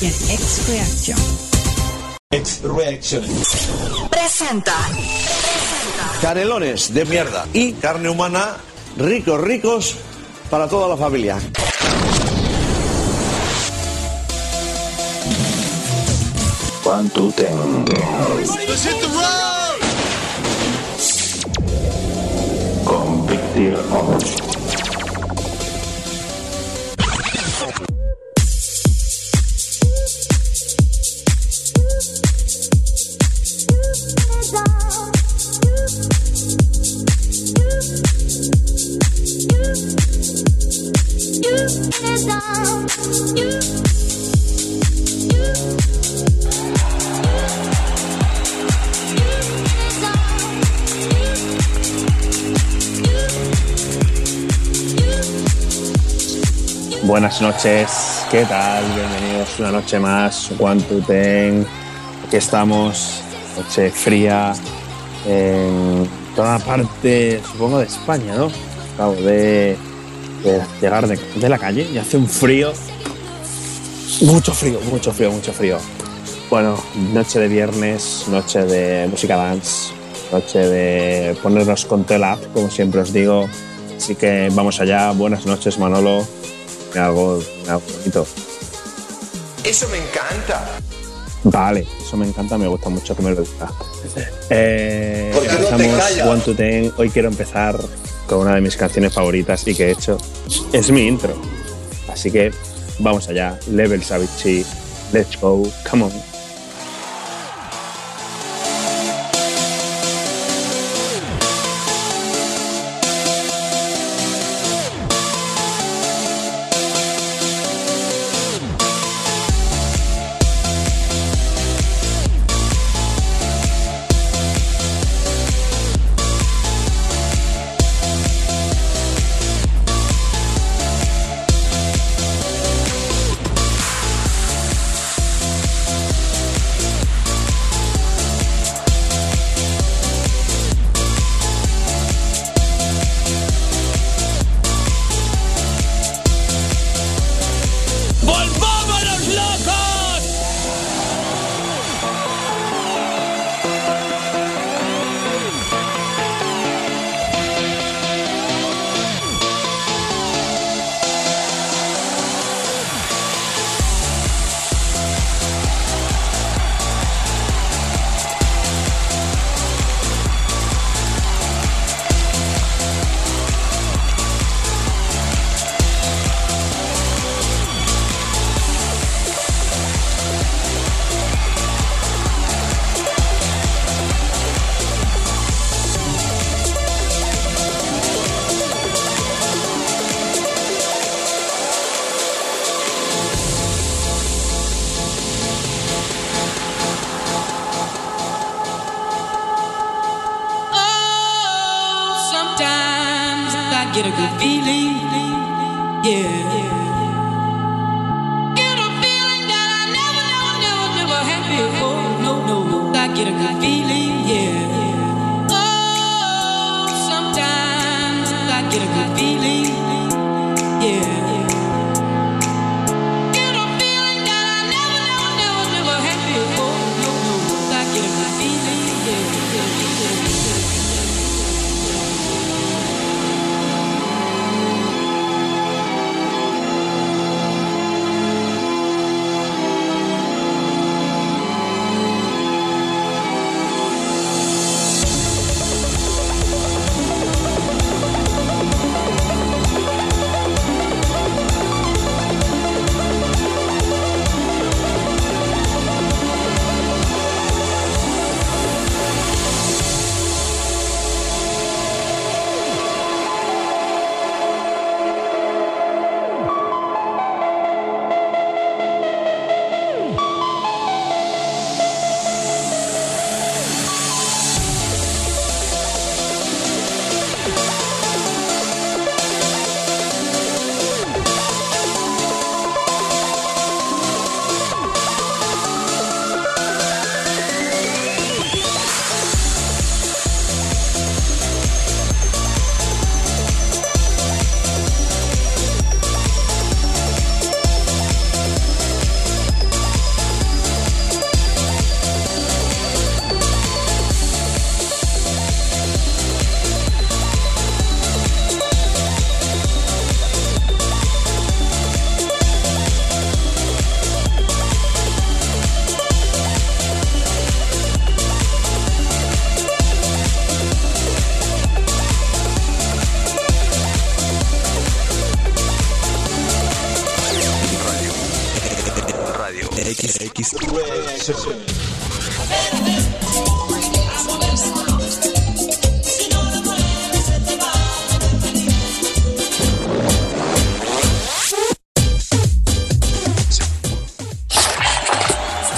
y en X-Reaction. X-Reaction. Presenta. Canelones de mierda y carne humana ricos, ricos para toda la familia. Cuánto tengo. Con Victor Buenas noches, ¿qué tal? Bienvenidos una noche más, One to Ten. Aquí estamos, noche fría, en toda parte, supongo, de España, ¿no? Acabo de, de llegar de, de la calle y hace un frío, mucho frío, mucho frío, mucho frío. Bueno, noche de viernes, noche de música dance, noche de ponernos con tela, como siempre os digo. Así que vamos allá. Buenas noches, Manolo. Algo, algo bonito. Eso me encanta. Vale, eso me encanta, me gusta mucho que me lo digas. Eh, ¿Por qué no te empezamos? One to Ten. Hoy quiero empezar con una de mis canciones favoritas y que he hecho. Es mi intro. Así que vamos allá. Level Savage, let's go, come on.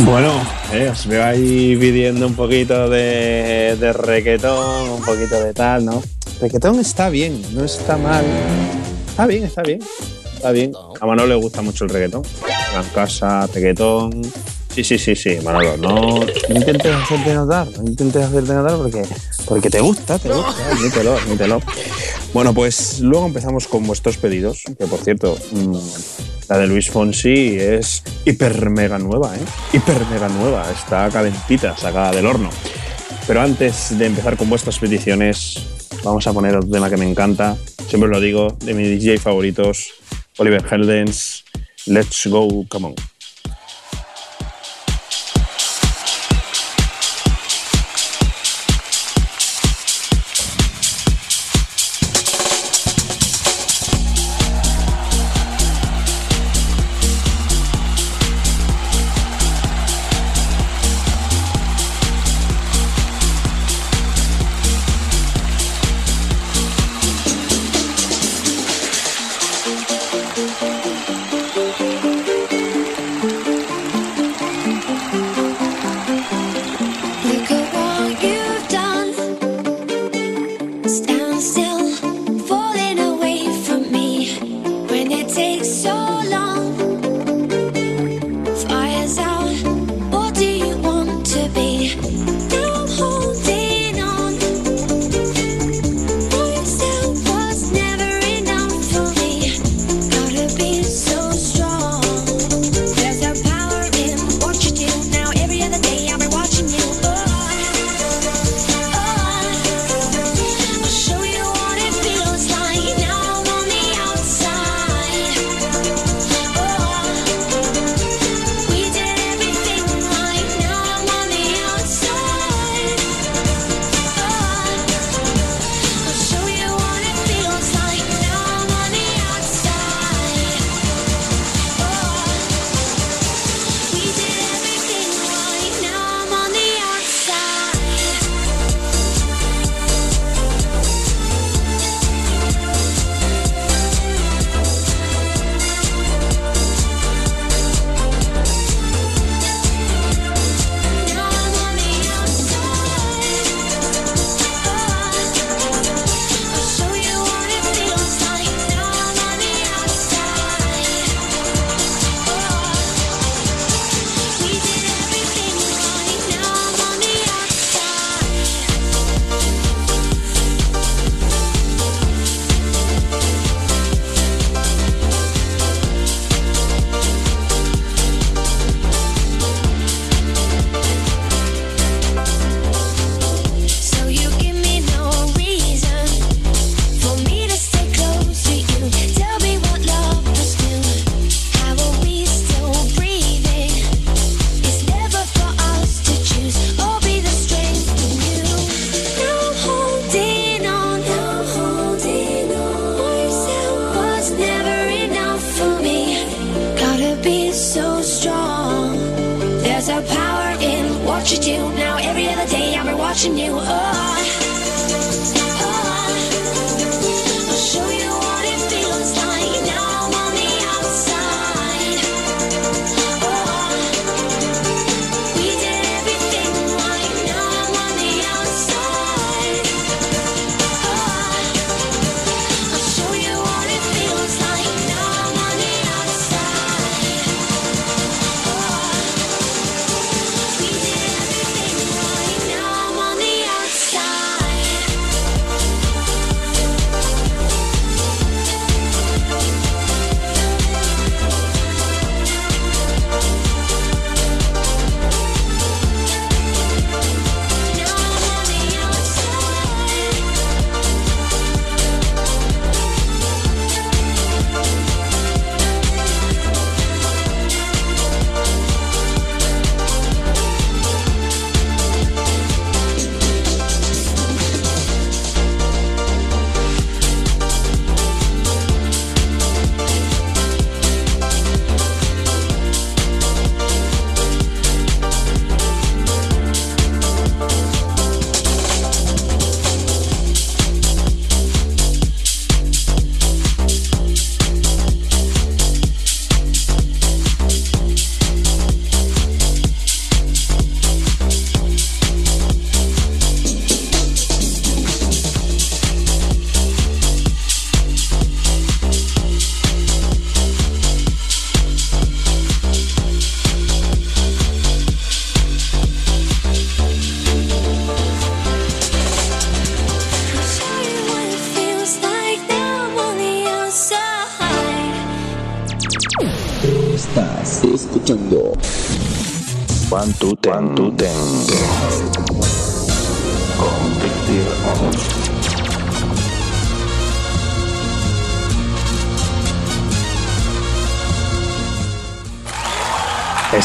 Bueno, eh, os veo ahí pidiendo un poquito de, de requetón, un poquito de tal, ¿no? Requetón está bien, no está mal. Está bien, está bien. Está bien. A Manolo le gusta mucho el reggaetón. Gran casa, reggaetón. Sí, sí, sí, sí, Manolo. No, no intentes hacerte notar, no intentes hacerte notar porque, porque te gusta, te gusta, admítelo, admítelo. Bueno, pues luego empezamos con vuestros pedidos, que por cierto, mm, la de Luis Fonsi es hiper mega nueva, ¿eh? Hiper mega nueva, está calentita, sacada del horno. Pero antes de empezar con vuestras peticiones, vamos a poner otro tema que me encanta, siempre lo digo, de mis DJ favoritos, Oliver Heldens, Let's Go, Come On. So 纪念我。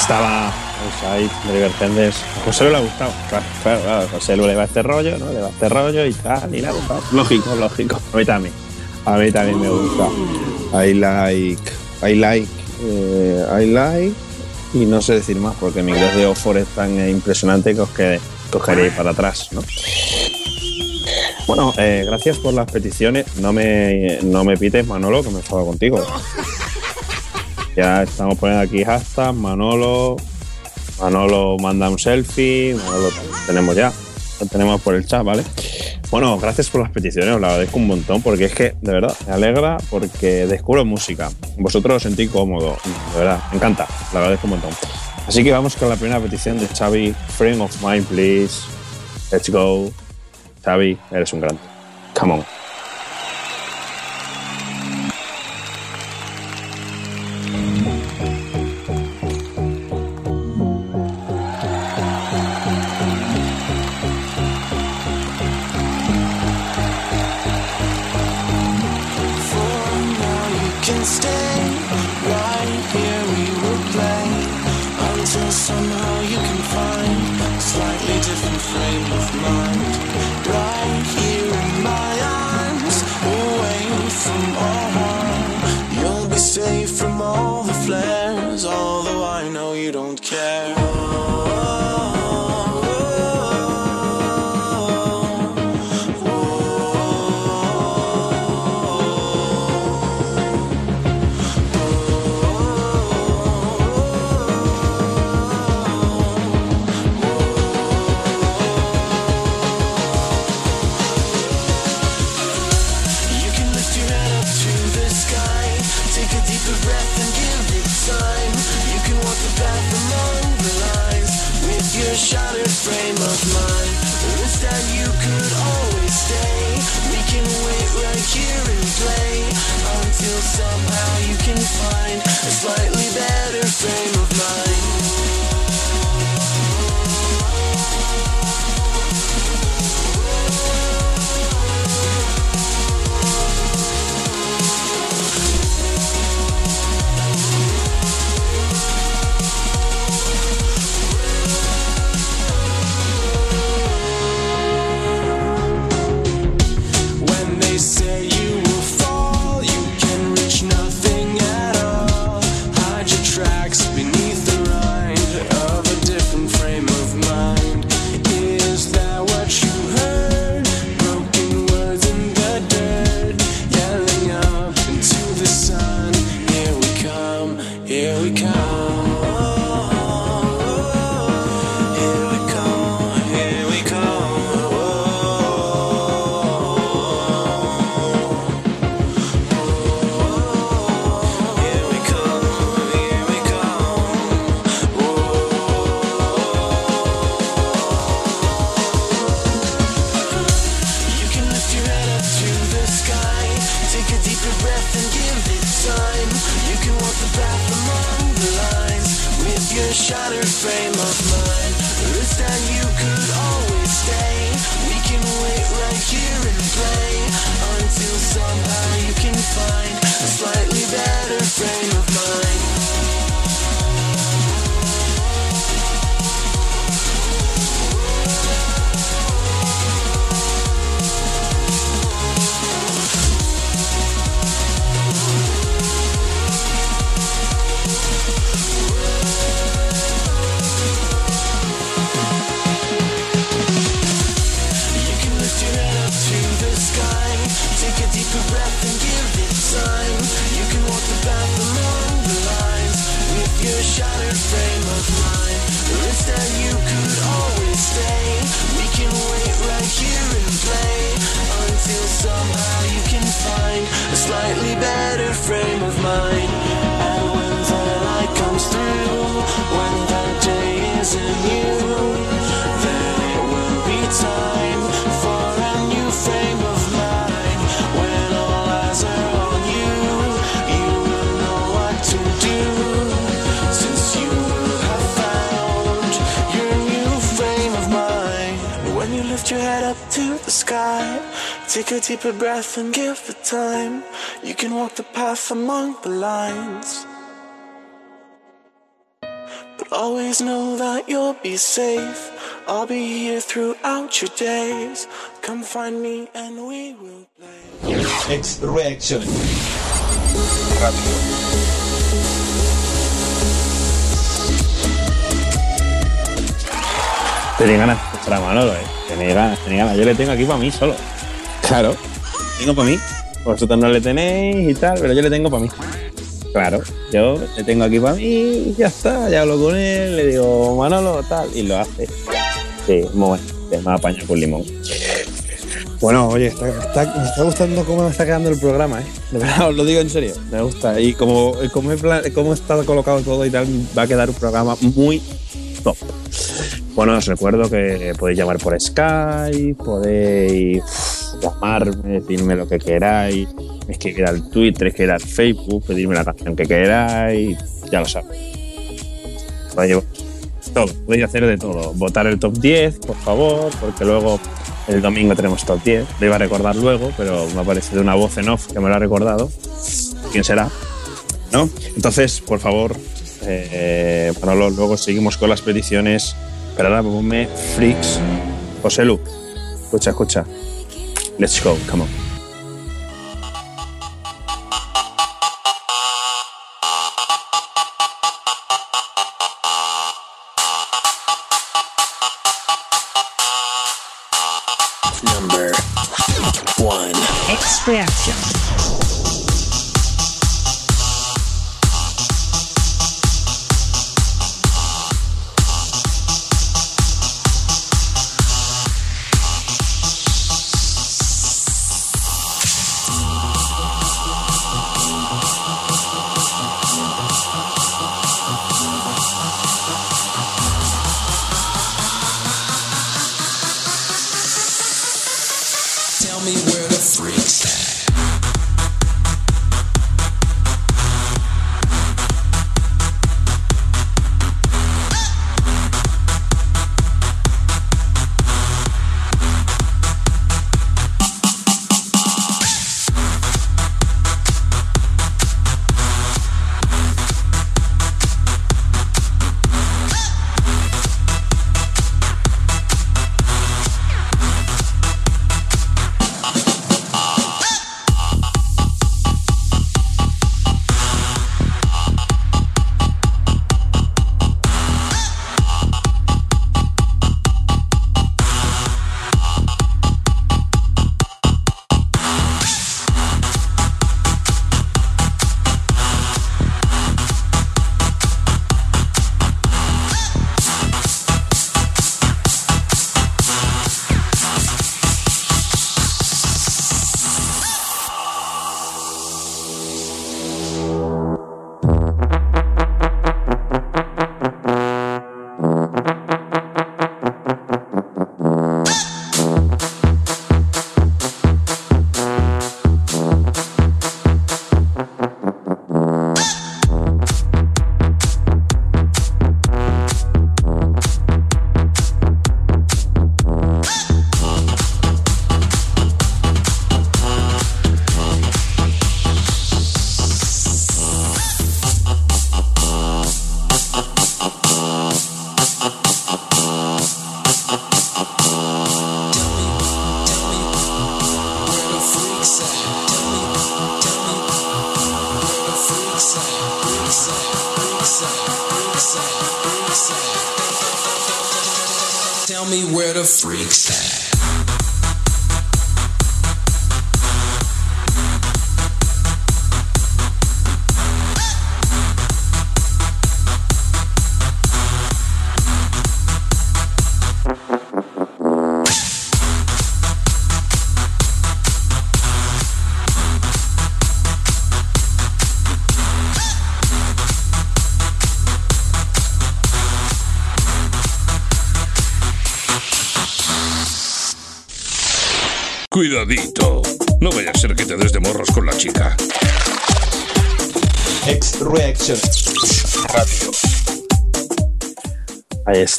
Estaba ahí de Divergentes. A José le ha gustado. Claro, claro, claro. A José le va este rollo, ¿no? Le va este rollo y tal, y le ha gustado. Lógico, lógico. A mí también. A mí también me gusta. I like. I like. eh, I like. Y no sé decir más porque mi inglés de Oxford es tan impresionante que os, que, que os queréis para atrás, ¿no? Bueno, eh, gracias por las peticiones. No me, no me pites, Manolo, que me enfado contigo. Ya estamos poniendo aquí hashtag Manolo. Manolo manda un selfie. Manolo tenemos ya. Lo tenemos por el chat, ¿vale? Bueno, gracias por las peticiones, os lo agradezco un montón porque es que, de verdad, me alegra porque descubro música. Vosotros os sentís cómodo, de verdad, me encanta, lo agradezco un montón. Así que vamos con la primera petición de Xavi, Friend of Mine, please. Let's go. Xavi, eres un grande. Come on. Stay right here. We will play until somehow you can find a slightly different frame of mind. Right here in my arms, away from all harm. You'll be safe from all the flares, although I know you don't care. Sky. Take a deeper breath and give it time. You can walk the path among the lines. But always know that you'll be safe. I'll be here throughout your days. Come find me and we will play. X Reaction. Tenéis ganas de escuchar a Manolo, ¿eh? Tenéis ganas, tenéis ganas. Yo le tengo aquí para mí solo. Claro, tengo para mí. Vosotros no le tenéis y tal, pero yo le tengo para mí. Claro, yo le tengo aquí para mí y ya está. Ya hablo con él, le digo Manolo, tal, y lo hace. Sí, muy bueno. Se me apaña con limón. Bueno, oye, está- está- me está gustando cómo me está quedando el programa, ¿eh? De verdad, os lo digo en serio. Me gusta. Y como, como, he como está colocado todo y tal, va a quedar un programa muy top. Bueno, os recuerdo que podéis llamar por Skype, podéis llamarme, decirme lo que queráis, escribir al Twitter, escribir al Facebook, pedirme la canción que queráis, ya lo sabéis. Podéis, todo, hacer de todo. Votar el top 10, por favor, porque luego el domingo tenemos top 10. Lo iba a recordar luego, pero me ha parecido una voz en off que me lo ha recordado. ¿Quién será? ¿No? Entonces, por favor, eh, Manolo, luego seguimos con las peticiones. Pero ahora ponme Freaks. José Lu, escucha, escucha. Let's go, come on. Number one. X Reaction.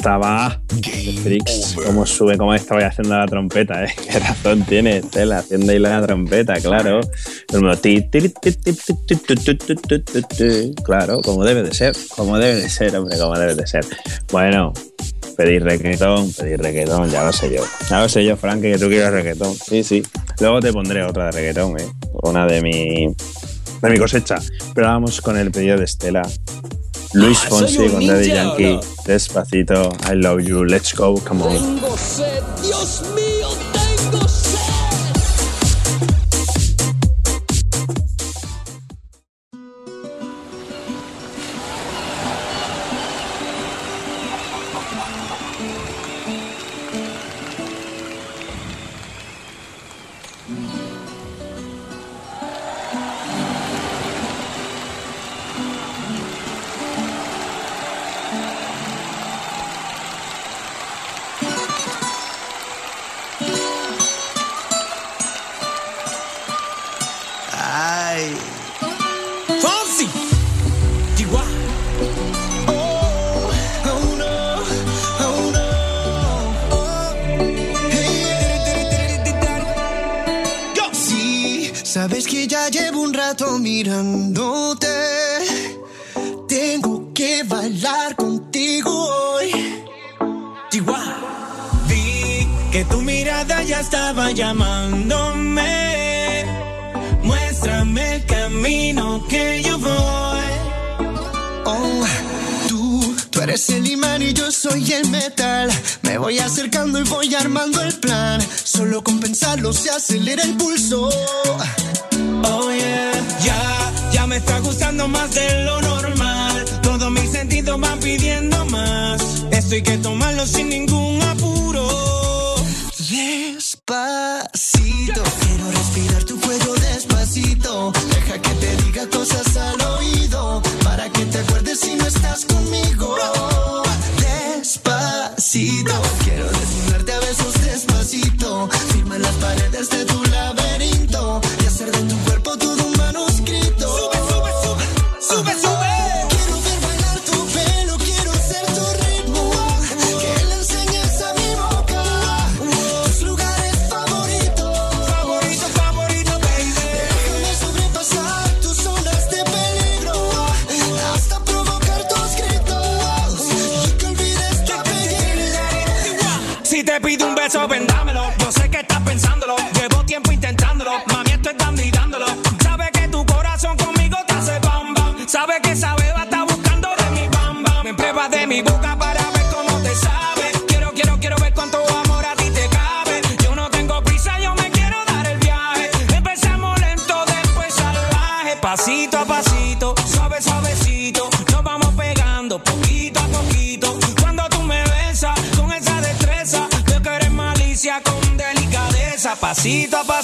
estaba Trix, cómo sube, cómo estaba haciendo la trompeta, ¿eh? Qué razón tiene Estela haciendo ahí la trompeta, claro. Claro, como debe de ser, como debe de ser, hombre, como debe de ser. Bueno, pedir reggaetón, pedir reggaetón, ya lo sé yo. Ya lo sé yo, Frank, que tú quieres reggaetón. Sí, sí. Luego te pondré otra de reggaetón, ¿eh? Una de mi, de mi cosecha. Pero vamos con el pedido de Estela Luis Fonsi con Daddy Yankee. Despacito, I love you, let's go, come on. necesito.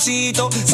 pasito.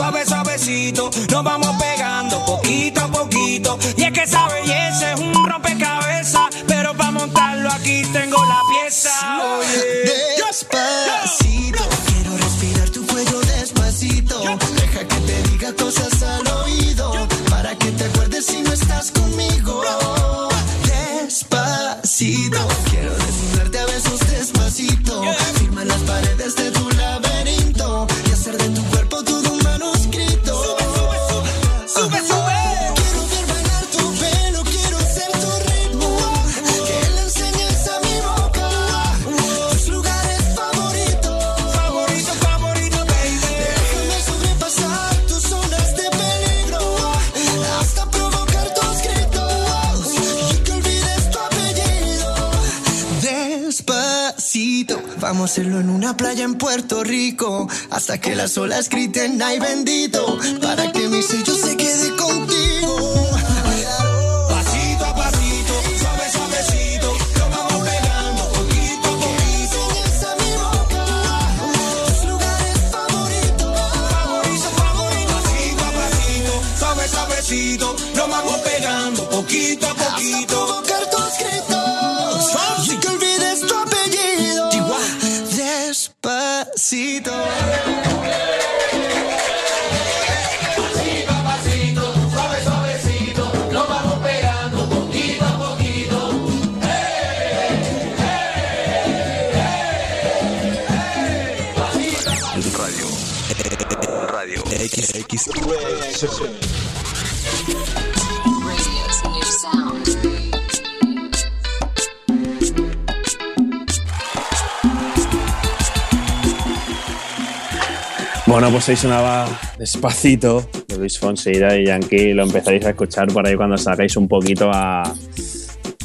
Hacerlo en una playa en Puerto Rico, hasta que las olas griten, ay bendito, para que mis sellos Bueno, pues ahí sonaba despacito de Luis Fonsi y Yankee. Lo empezaréis a escuchar por ahí cuando sacáis un poquito a,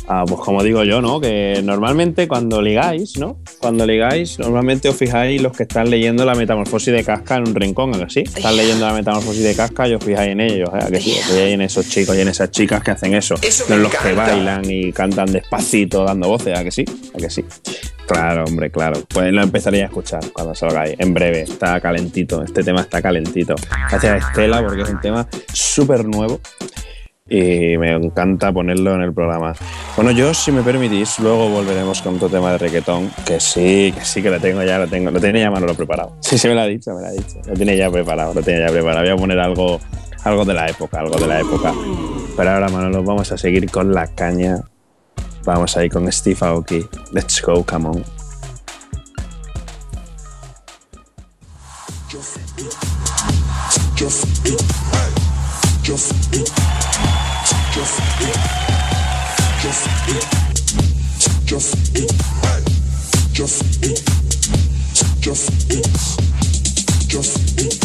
a, pues como digo yo, ¿no? Que normalmente cuando ligáis, ¿no? Cuando ligáis, normalmente os fijáis los que están leyendo la metamorfosis de Casca en un rincón, ¿a que sí? Están leyendo la metamorfosis de Casca y os fijáis en ellos, ¿eh? ¿A que sí? Os fijáis en esos chicos y en esas chicas que hacen eso. Eso no los que bailan y cantan despacito dando voces, ¿a que sí? ¿A que sí? Claro, hombre, claro. Pues lo empezaréis a escuchar cuando salgáis. En breve, está calentito. Este tema está calentito. Gracias a Estela porque es un tema súper nuevo y me encanta ponerlo en el programa. Bueno, yo, si me permitís, luego volveremos con otro tema de reggaetón, que sí, que sí que lo tengo ya, lo tengo, lo tiene ya Manolo preparado. Sí, sí, me lo ha dicho, me lo ha dicho. Lo tiene ya preparado, lo tiene ya preparado. Voy a poner algo, algo de la época, algo de la época. Pero ahora, Manolo, vamos a seguir con la caña. Vamos ahí con Steve Aoki. Let's go, come on. Just just it. just it. just it. just do.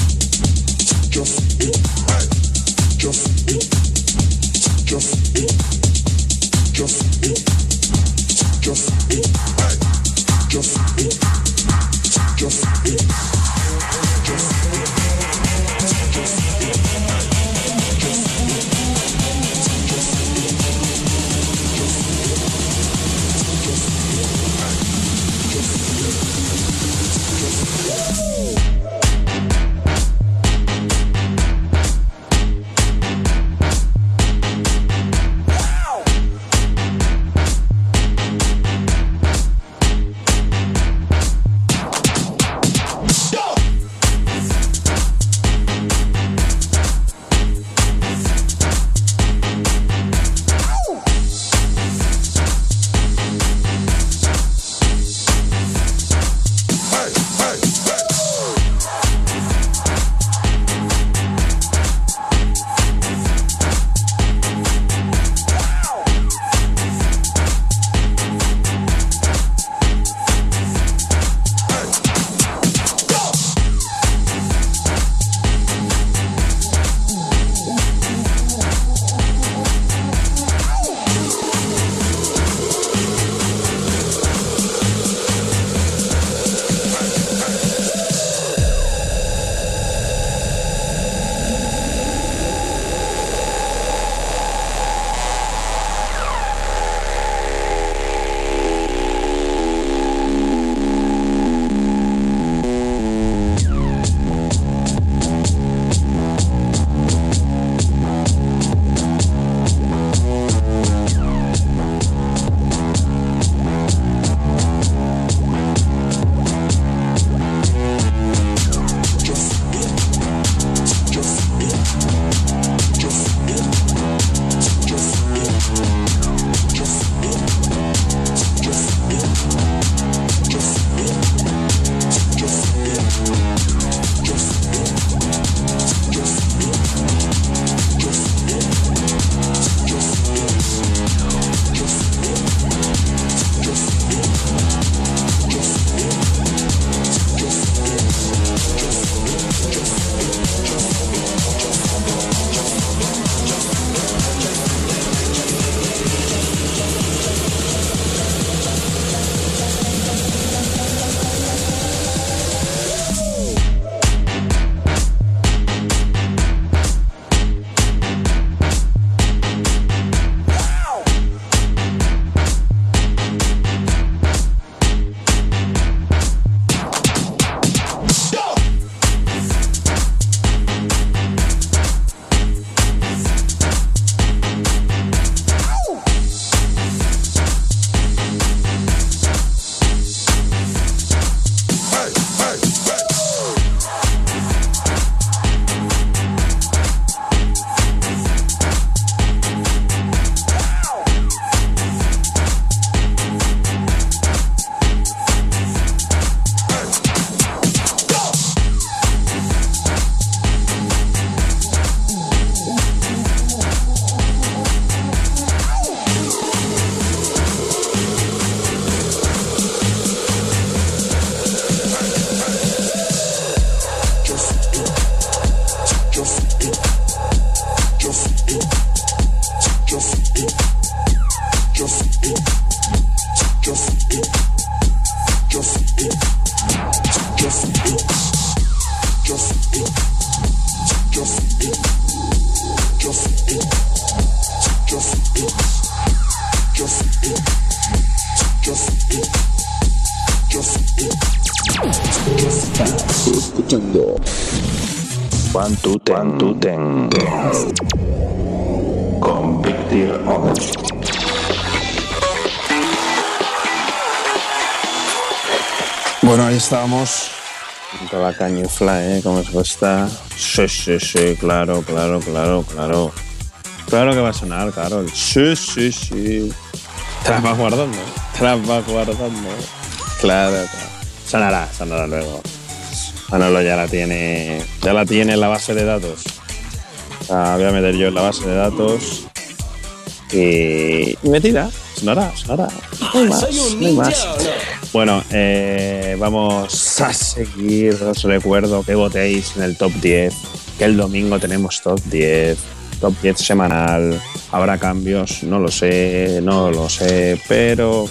Cañufla, ¿eh? ¿Cómo os gusta? Sí, sí, sí, claro, claro, claro, claro. Claro que va a sonar, claro. Sí, sí, sí. Te las vas guardando. Te las vas guardando. Claro, claro. Sonará, sonará luego. Manolo ya la tiene. Ya la tiene en la base de datos. La voy a meter yo en la base de datos. Y, y metida. Sonará, sonará. No más, más. Bueno, eh, vamos a seguir. Os recuerdo que votéis en el top 10. Que el domingo tenemos top 10. Top 10 semanal. Habrá cambios, no lo sé, no lo sé, pero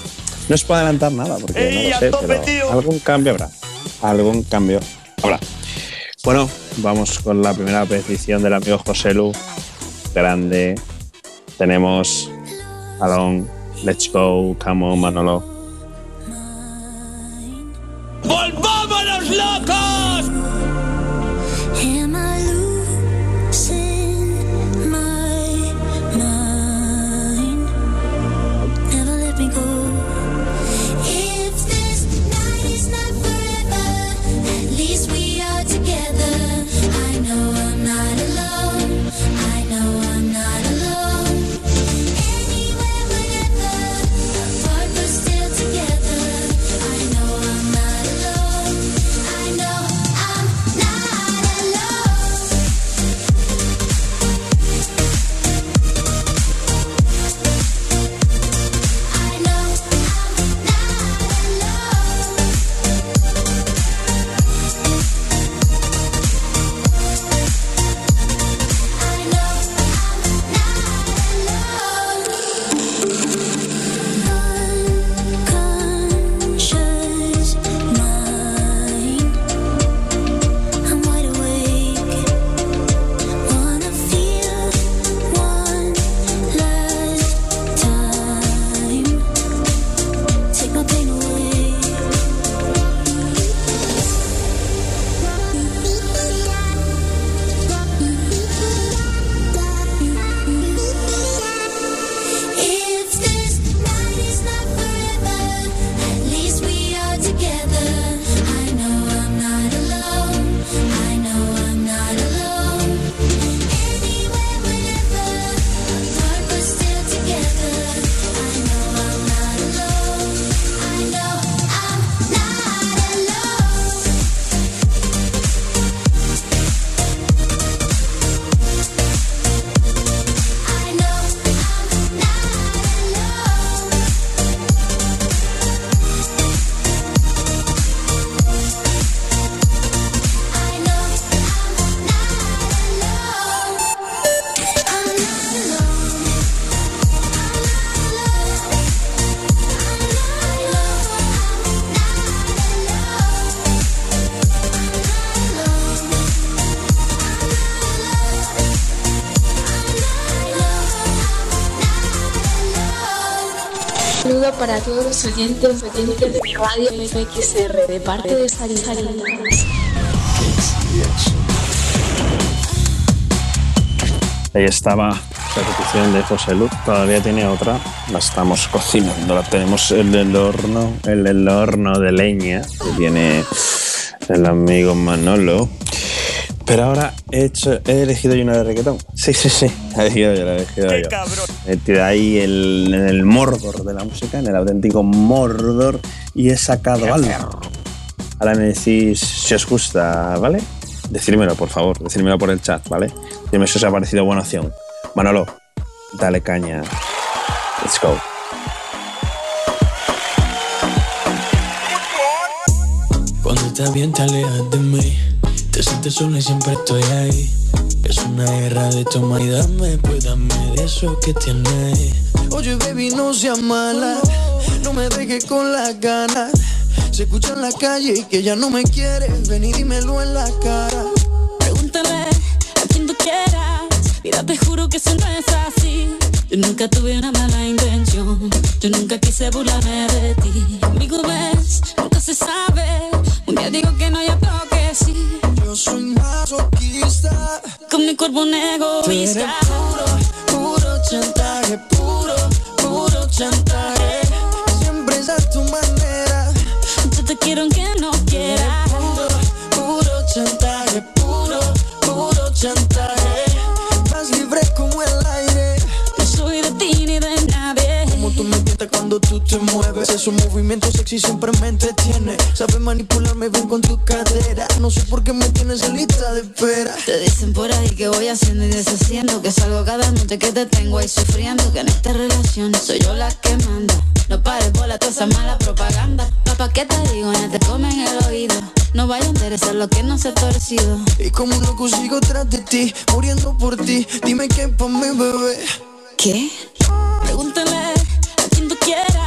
no os puedo adelantar nada porque no lo sé, pero algún cambio habrá. Algún cambio habrá. Bueno, vamos con la primera petición del amigo José Lu. Grande. Tenemos Alon, Let's Go, Come on, Manolo. ¡Volvámonos para todos los oyentes, de Radio FXR de parte de Sarita. Ahí estaba la petición de José Luz. Todavía tiene otra. La estamos cocinando. La tenemos en el horno, en el horno de leña que tiene el amigo Manolo. Pero ahora he, he elegido yo una de reggaetón. Sí, sí, sí. He elegido yo, la he elegido yo. He metido ahí el, en el Mordor de la música, en el auténtico Mordor, y he sacado algo. Ahora me decís si os gusta, ¿vale? Decírmelo, por favor. Decírmelo por el chat, ¿vale? Dime si os ha parecido buena opción. Manolo, dale caña. Let's go. Cuando estás bien te alejas de mí Te sientes sola y siempre estoy ahí Es una guerra de toma y dame Pues dame de eso que tienes Oye baby no seas mala No me dejes con las ganas Se escucha en la calle y que ya no me quieres Ven y dímelo en la cara Pregúntale a quien tú quieras. Mira, te juro que eso no es así. Yo nunca tuve una mala intención. Yo nunca quise burlarme de ti. Conmigo ves, nunca se sabe. Un día digo que no, y otro que sí. Soy masoquista. Con mi cuerpo un egoísta. puro, puro chantaje, puro, puro chantaje. Siempre es a tu manera. Yo te quiero aunque no quieras. Te mueves. Esos movimientos sexy siempre me entretiene. Sabes manipularme bien con tu cadera. No sé por qué me tienes en lista de espera. Te dicen por ahí que voy haciendo y deshaciendo Que salgo cada noche que te tengo ahí sufriendo Que en esta relación soy yo la que manda No pares bola toda esa mala propaganda Papá, ¿qué te digo? Ya te comen el oído No vaya a interesar lo que no se ha torcido Y como un loco sigo tras de ti, muriendo por ti. Dime qué pa' mi bebé. ¿Qué? Pregúntale a quien tú quieras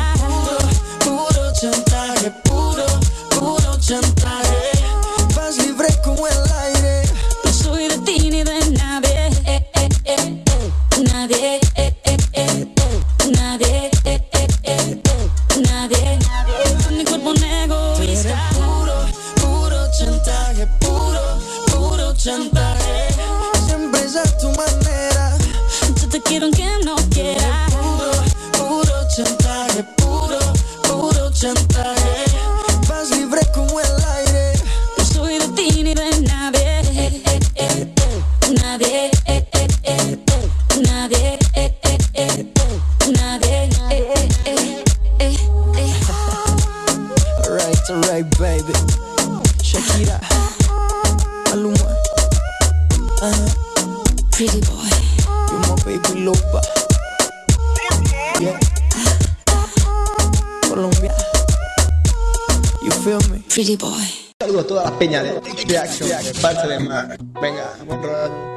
parte de mar. Venga, buen rollo.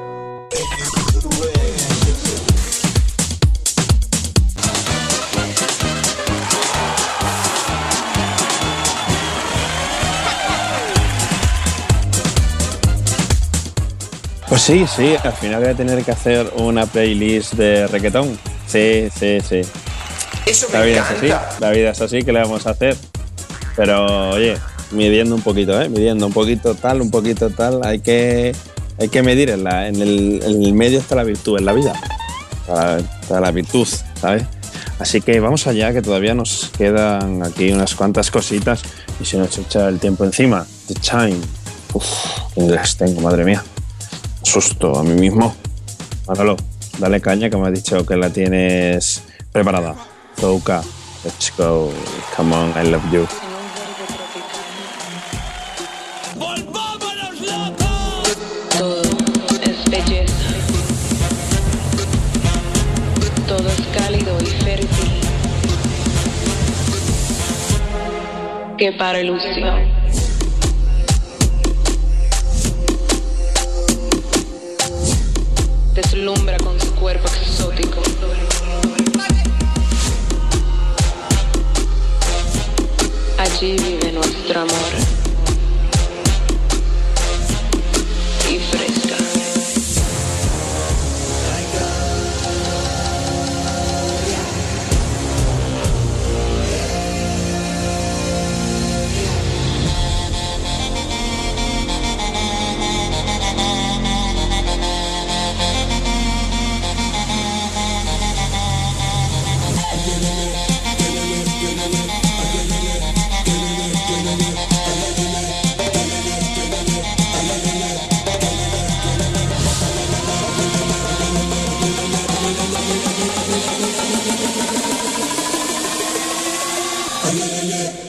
Pues sí, sí, al final voy a tener que hacer una playlist de reggaetón. Sí, sí, sí. Eso La vida es así, la vida es así, ¿qué le vamos a hacer? Pero oye, midiendo un poquito, ¿eh? Midiendo un poquito tal, un poquito tal, hay que, hay que medir, en, la- en el, en el medio está la virtud, en la vida. Está la, está la virtud, ¿sabes? Así que vamos allá, que todavía nos quedan aquí unas cuantas cositas y se nos echa el tiempo encima. The time. Uf, qué inglés tengo, madre mía. Susto a mí mismo. Manolo, dale caña que me has dicho que la tienes preparada. Touka, let's go. Come on, I love you. Que para ilusión. Deslumbra con su cuerpo exótico. Allí vive nuestro amor. yeah, yeah.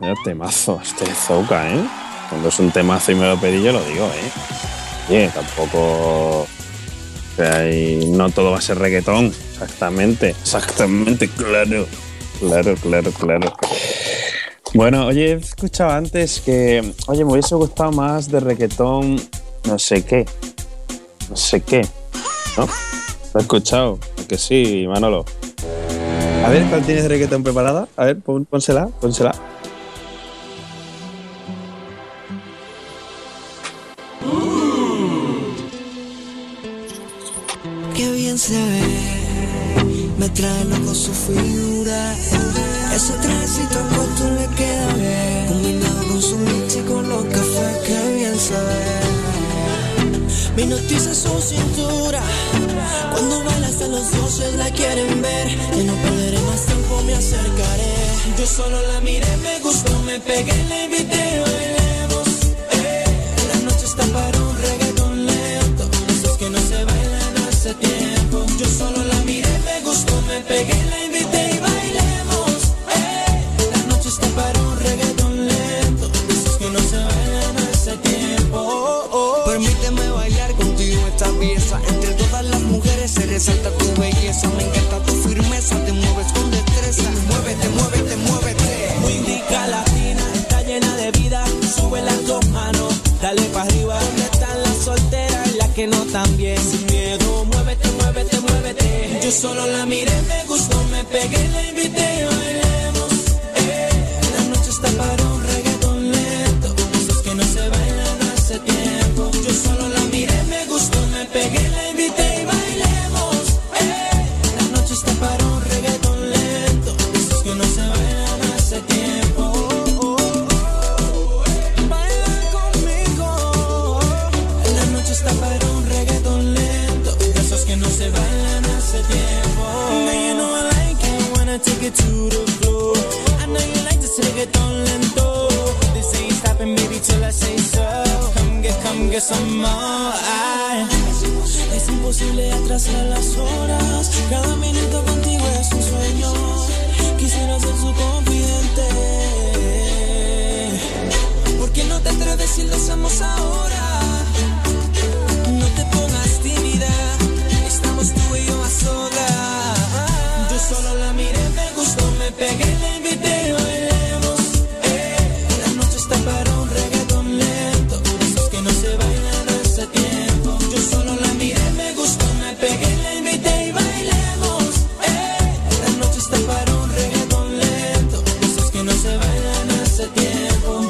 Vaya temazo, este Zouka, ¿eh? Cuando es un temazo y me lo pedí, yo lo digo, ¿eh? Oye, tampoco. o sea, y no todo va a ser reggaetón, exactamente, exactamente, claro, claro, claro, claro. Bueno, oye, he escuchado antes que, oye, me hubiese gustado más de reggaetón, no sé qué, no sé qué, ¿no? ¿Lo he escuchado? ¿A Que sí, Manolo. A ver, ¿cuál tienes de reggaetón preparada? A ver, pónsela, pónsela. Me trae loco su figura. Ese trajecito corto le queda bien, combinado con su mix y con los cafés, qué bien se ve. Me noticia su cintura, cuando baila hasta los dioses la quieren ver. Y no perderé más tiempo, me acercaré. Yo solo la miré, me gustó, me pegué, la invité, bailemos. Eh, la noche está para un reggaetón solo la miré,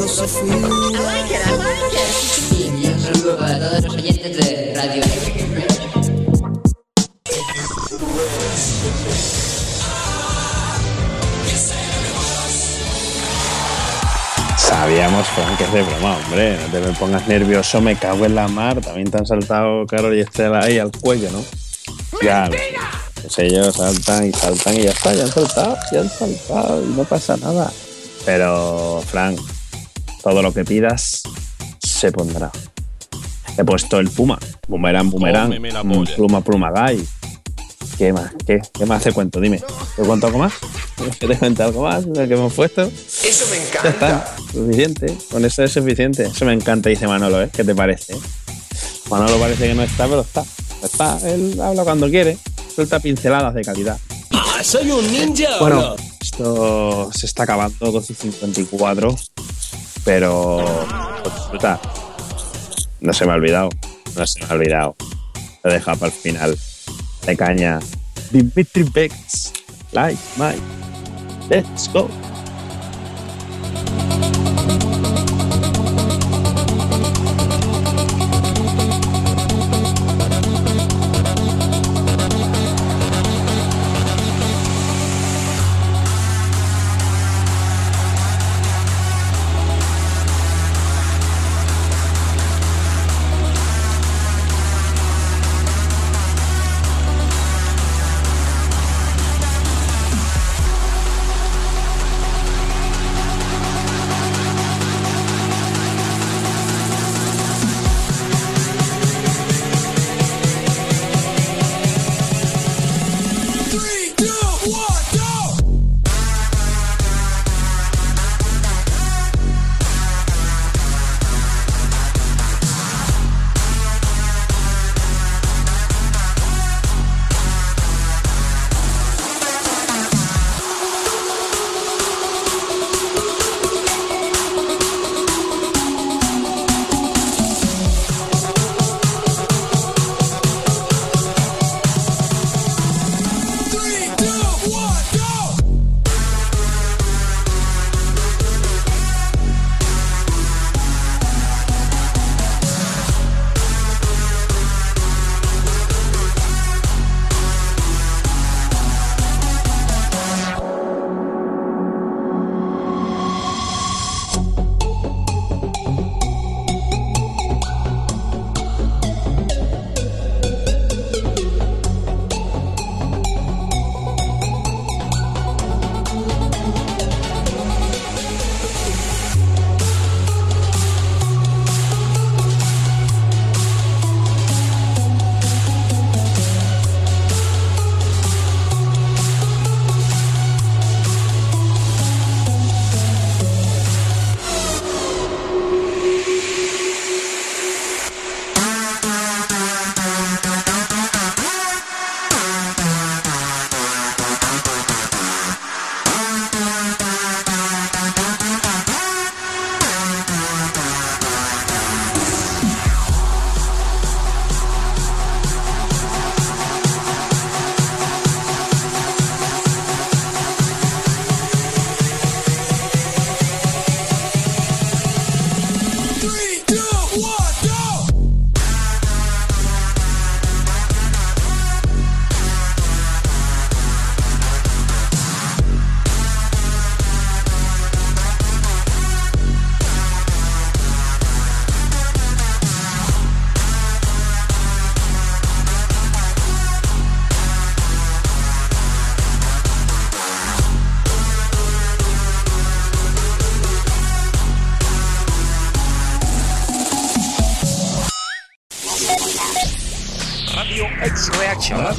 Me trae loco su figura. Y un saludo para todos los oyentes de Radio Sabíamos, Fran, que es de broma, hombre. No te me pongas nervioso, me cago en la mar. También te han saltado Carol y Estela ahí al cuello, ¿no? Ya, lo sé. Pues ellos saltan y saltan y ya está, ya han saltado, ya han saltado y no pasa nada. Pero, Frank, todo lo que pidas se pondrá. He puesto el Puma, Boomerang, Boomerang, Cómeme la mm. Pluma, Pluma Guy. ¿Qué más? ¿Qué, ¿Qué más te cuento? Dime, ¿te cuento algo más? ¿Te cuento algo más de lo que hemos puesto? Eso me Ya está, suficiente. Con eso es suficiente. Eso me encanta, dice Manolo, ¿eh? ¿Qué te parece? Manolo parece que no está, pero está. Está, él habla cuando quiere. Suelta pinceladas de calidad. Ah, soy un ninja. ¿o Bueno, no? esto se está acabando, 12 y 54. Pero. No se me ha olvidado. No se me ha olvidado. Lo he dejado para el final. De caña. Dimitri Bex. Like Mike. Let's go.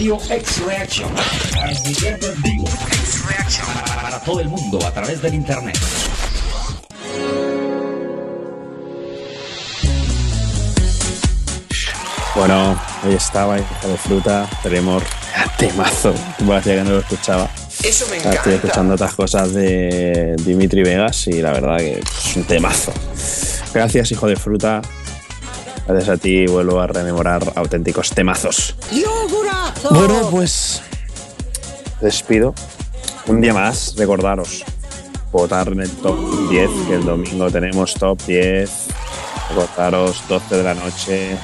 Radio X Reaction. Transmitiendo en vivo. X Reaction. Para, para todo el mundo a través del internet. Bueno, ahí estaba, hijo de fruta. Tenemos temazo. Parecía que no lo escuchaba. Eso me Ahora Estoy escuchando otras cosas de Dimitri Vegas y la verdad que es un temazo. Gracias, hijo de fruta. Gracias a ti vuelvo a rememorar auténticos temazos. ¡Yogurazo! Bueno, pues despido. Un día más, recordaros, votar en el top 10, que el domingo tenemos top 10. Recordaros, 12 de la noche,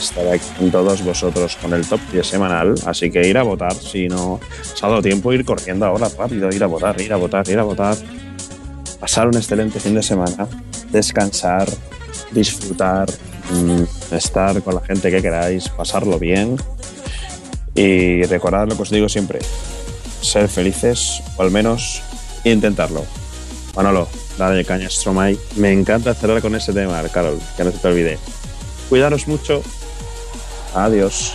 estaré aquí con todos vosotros con el top 10 semanal, así que ir a votar, si no os ha dado tiempo, ir corriendo ahora rápido, ir a votar, ir a votar, ir a votar. Pasar un excelente fin de semana, descansar, disfrutar, estar con la gente que queráis, pasarlo bien y recordad lo que os digo siempre, ser felices o al menos intentarlo. Manolo, dale caña Stromae. Me encanta cerrar con ese tema, Carol, que no se te olvide. Cuidaros mucho. Adiós.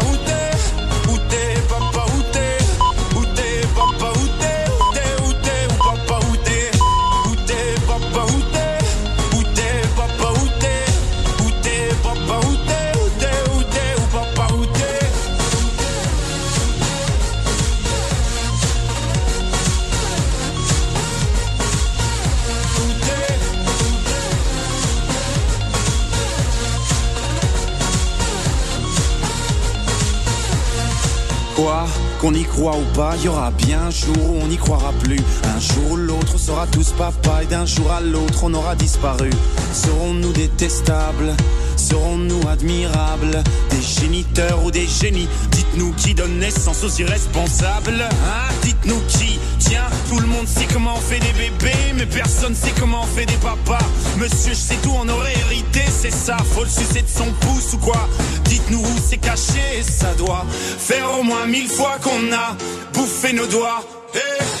Qu'on y croit ou pas, y aura bien un jour où on n'y croira plus. Un jour ou l'autre, on sera tous papa et d'un jour à l'autre, on aura disparu. Serons-nous détestables? Serons-nous admirables? Des géniteurs ou des génies? Dites-nous qui donne naissance aux irresponsables Hein? Dites-nous qui Tiens, tout le monde sait comment on fait des bébés Mais personne sait comment on fait des papas. Monsieur, je sais tout, on aurait hérité, c'est ça. Faut le sucer de son pouce ou quoi? Dites-nous où c'est caché, ça doit Faire au moins mille fois qu'on a bouffé nos doigts. Eh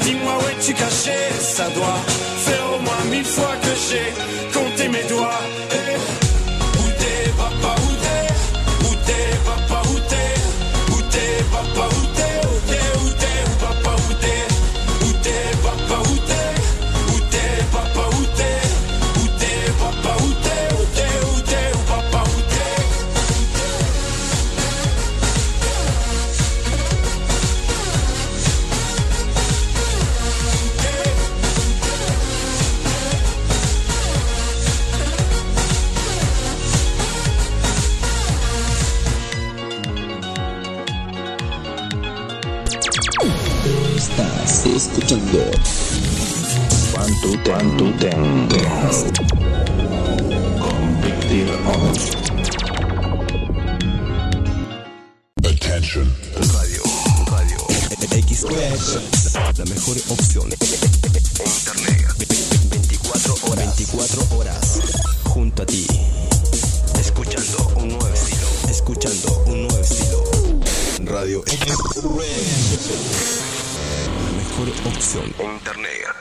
dis-moi où es-tu caché? Ça doit faire au moins mille fois que j'ai compté mes doigts. Quantuten. Convicted on. Attention. Radio, radio. X Reactions. La mejor opción. Internet. 24 horas. 24 horas. Junto a ti. Escuchando un nuevo estilo. Escuchando un nuevo estilo. Radio X. La mejor opción. Internet.